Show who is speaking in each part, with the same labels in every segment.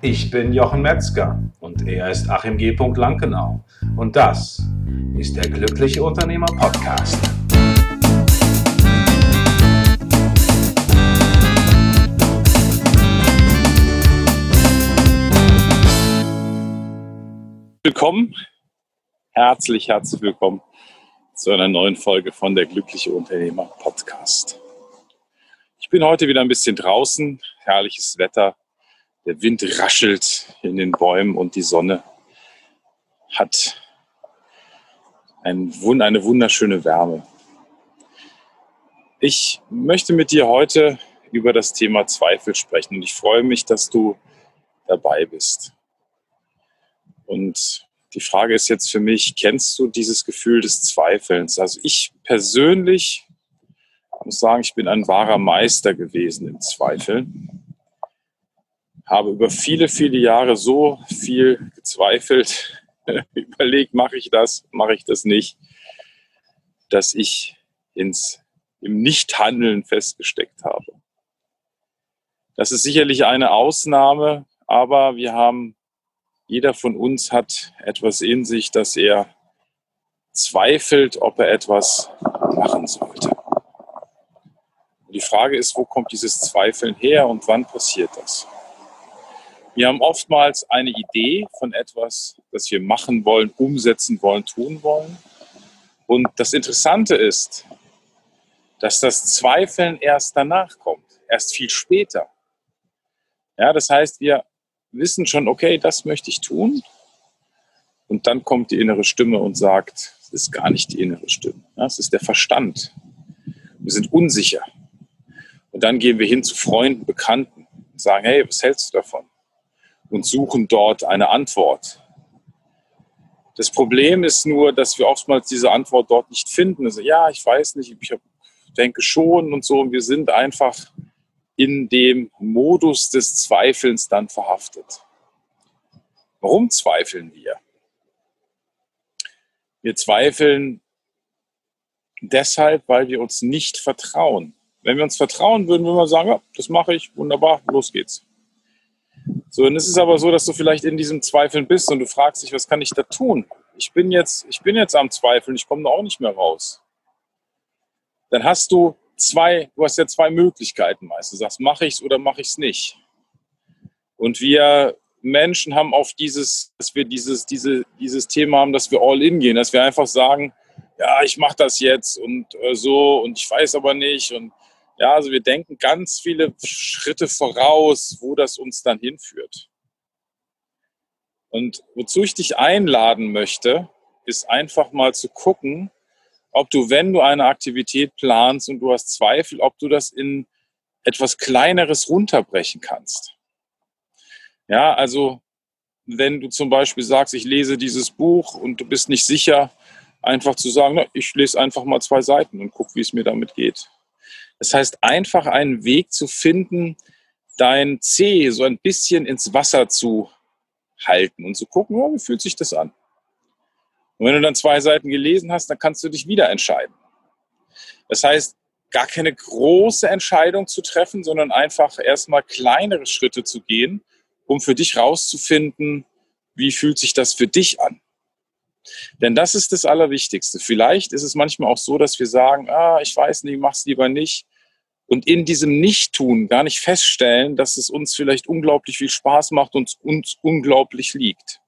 Speaker 1: Ich bin Jochen Metzger und er ist Achim G. Lankenau. Und das ist der Glückliche Unternehmer Podcast.
Speaker 2: Willkommen, herzlich, herzlich willkommen zu einer neuen Folge von der Glückliche Unternehmer Podcast. Ich bin heute wieder ein bisschen draußen, herrliches Wetter, der Wind raschelt in den Bäumen und die Sonne hat ein, eine wunderschöne Wärme. Ich möchte mit dir heute über das Thema Zweifel sprechen und ich freue mich, dass du dabei bist. Und die Frage ist jetzt für mich, kennst du dieses Gefühl des Zweifelns? Also ich persönlich muss sagen, ich bin ein wahrer Meister gewesen im Zweifeln habe über viele, viele Jahre so viel gezweifelt, überlegt, mache ich das, mache ich das nicht, dass ich ins, im Nichthandeln festgesteckt habe. Das ist sicherlich eine Ausnahme, aber wir haben, jeder von uns hat etwas in sich, dass er zweifelt, ob er etwas machen sollte. Und die Frage ist, wo kommt dieses Zweifeln her und wann passiert das? Wir haben oftmals eine Idee von etwas, das wir machen wollen, umsetzen wollen, tun wollen. Und das Interessante ist, dass das Zweifeln erst danach kommt, erst viel später. Ja, das heißt, wir wissen schon, okay, das möchte ich tun. Und dann kommt die innere Stimme und sagt, es ist gar nicht die innere Stimme, es ist der Verstand. Wir sind unsicher. Und dann gehen wir hin zu Freunden, Bekannten und sagen, hey, was hältst du davon? Und suchen dort eine Antwort. Das Problem ist nur, dass wir oftmals diese Antwort dort nicht finden. Also ja, ich weiß nicht, ich denke schon und so. Und wir sind einfach in dem Modus des Zweifelns dann verhaftet. Warum zweifeln wir? Wir zweifeln deshalb, weil wir uns nicht vertrauen. Wenn wir uns vertrauen, würden wir mal sagen, ja, das mache ich, wunderbar, los geht's. So, es ist aber so, dass du vielleicht in diesem Zweifeln bist und du fragst dich, was kann ich da tun? Ich bin jetzt, ich bin jetzt am Zweifeln, ich komme da auch nicht mehr raus. Dann hast du zwei, du hast ja zwei Möglichkeiten meist. Du sagst, mache ich es oder mache ich es nicht. Und wir Menschen haben auf dieses, dass wir dieses, diese, dieses Thema haben, dass wir all in gehen, dass wir einfach sagen, ja, ich mache das jetzt und äh, so und ich weiß aber nicht und ja, also wir denken ganz viele Schritte voraus, wo das uns dann hinführt. Und wozu ich dich einladen möchte, ist einfach mal zu gucken, ob du, wenn du eine Aktivität planst und du hast Zweifel, ob du das in etwas Kleineres runterbrechen kannst. Ja, also wenn du zum Beispiel sagst, ich lese dieses Buch und du bist nicht sicher, einfach zu sagen, na, ich lese einfach mal zwei Seiten und guck, wie es mir damit geht. Das heißt, einfach einen Weg zu finden, dein C so ein bisschen ins Wasser zu halten und zu gucken, oh, wie fühlt sich das an? Und wenn du dann zwei Seiten gelesen hast, dann kannst du dich wieder entscheiden. Das heißt, gar keine große Entscheidung zu treffen, sondern einfach erstmal kleinere Schritte zu gehen, um für dich rauszufinden, wie fühlt sich das für dich an. Denn das ist das Allerwichtigste. Vielleicht ist es manchmal auch so, dass wir sagen, ah, ich weiß nicht, mach's lieber nicht. Und in diesem Nicht-Tun gar nicht feststellen, dass es uns vielleicht unglaublich viel Spaß macht und uns unglaublich liegt.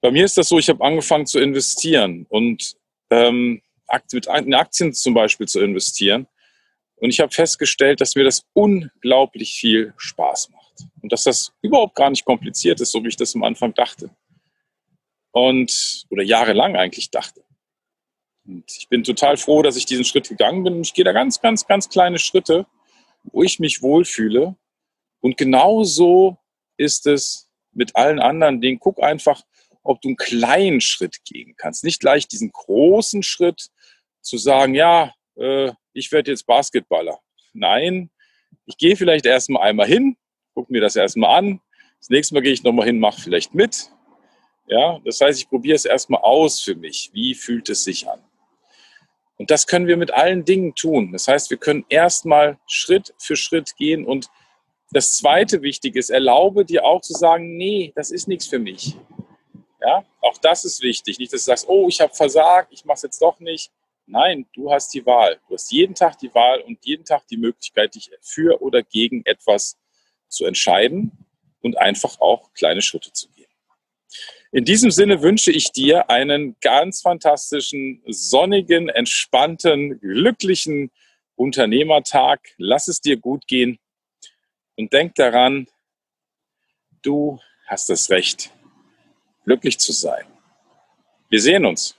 Speaker 2: Bei mir ist das so, ich habe angefangen zu investieren und ähm, mit Aktien zum Beispiel zu investieren. Und ich habe festgestellt, dass mir das unglaublich viel Spaß macht. Und dass das überhaupt gar nicht kompliziert ist, so wie ich das am Anfang dachte und oder jahrelang eigentlich dachte. Und ich bin total froh, dass ich diesen Schritt gegangen bin. Und ich gehe da ganz, ganz, ganz kleine Schritte, wo ich mich wohlfühle. Und genauso ist es mit allen anderen Dingen. Guck einfach, ob du einen kleinen Schritt gehen kannst. Nicht gleich diesen großen Schritt zu sagen, ja, äh, ich werde jetzt Basketballer. Nein, ich gehe vielleicht erstmal einmal hin, guck mir das erstmal an. Das nächste Mal gehe ich nochmal hin, mache vielleicht mit. Ja, das heißt, ich probiere es erstmal aus für mich. Wie fühlt es sich an? Und das können wir mit allen Dingen tun. Das heißt, wir können erstmal Schritt für Schritt gehen und das zweite Wichtige ist, erlaube dir auch zu sagen, nee, das ist nichts für mich. Ja, auch das ist wichtig. Nicht, dass du sagst, oh, ich habe versagt, ich mache es jetzt doch nicht. Nein, du hast die Wahl. Du hast jeden Tag die Wahl und jeden Tag die Möglichkeit, dich für oder gegen etwas zu entscheiden und einfach auch kleine Schritte zu gehen. In diesem Sinne wünsche ich dir einen ganz fantastischen, sonnigen, entspannten, glücklichen Unternehmertag. Lass es dir gut gehen und denk daran, du hast das Recht, glücklich zu sein. Wir sehen uns.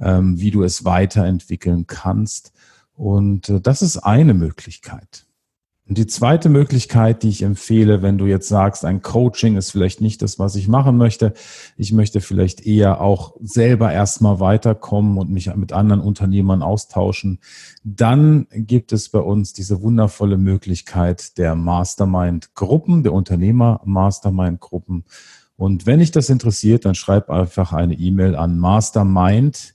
Speaker 3: ähm, wie du es weiterentwickeln kannst. Und äh, das ist eine Möglichkeit. Und die zweite Möglichkeit, die ich empfehle, wenn du jetzt sagst, ein Coaching ist vielleicht nicht das, was ich machen möchte, ich möchte vielleicht eher auch selber erstmal weiterkommen und mich mit anderen Unternehmern austauschen, dann gibt es bei uns diese wundervolle Möglichkeit der Mastermind-Gruppen, der Unternehmer-Mastermind-Gruppen. Und wenn dich das interessiert, dann schreib einfach eine E-Mail an mastermind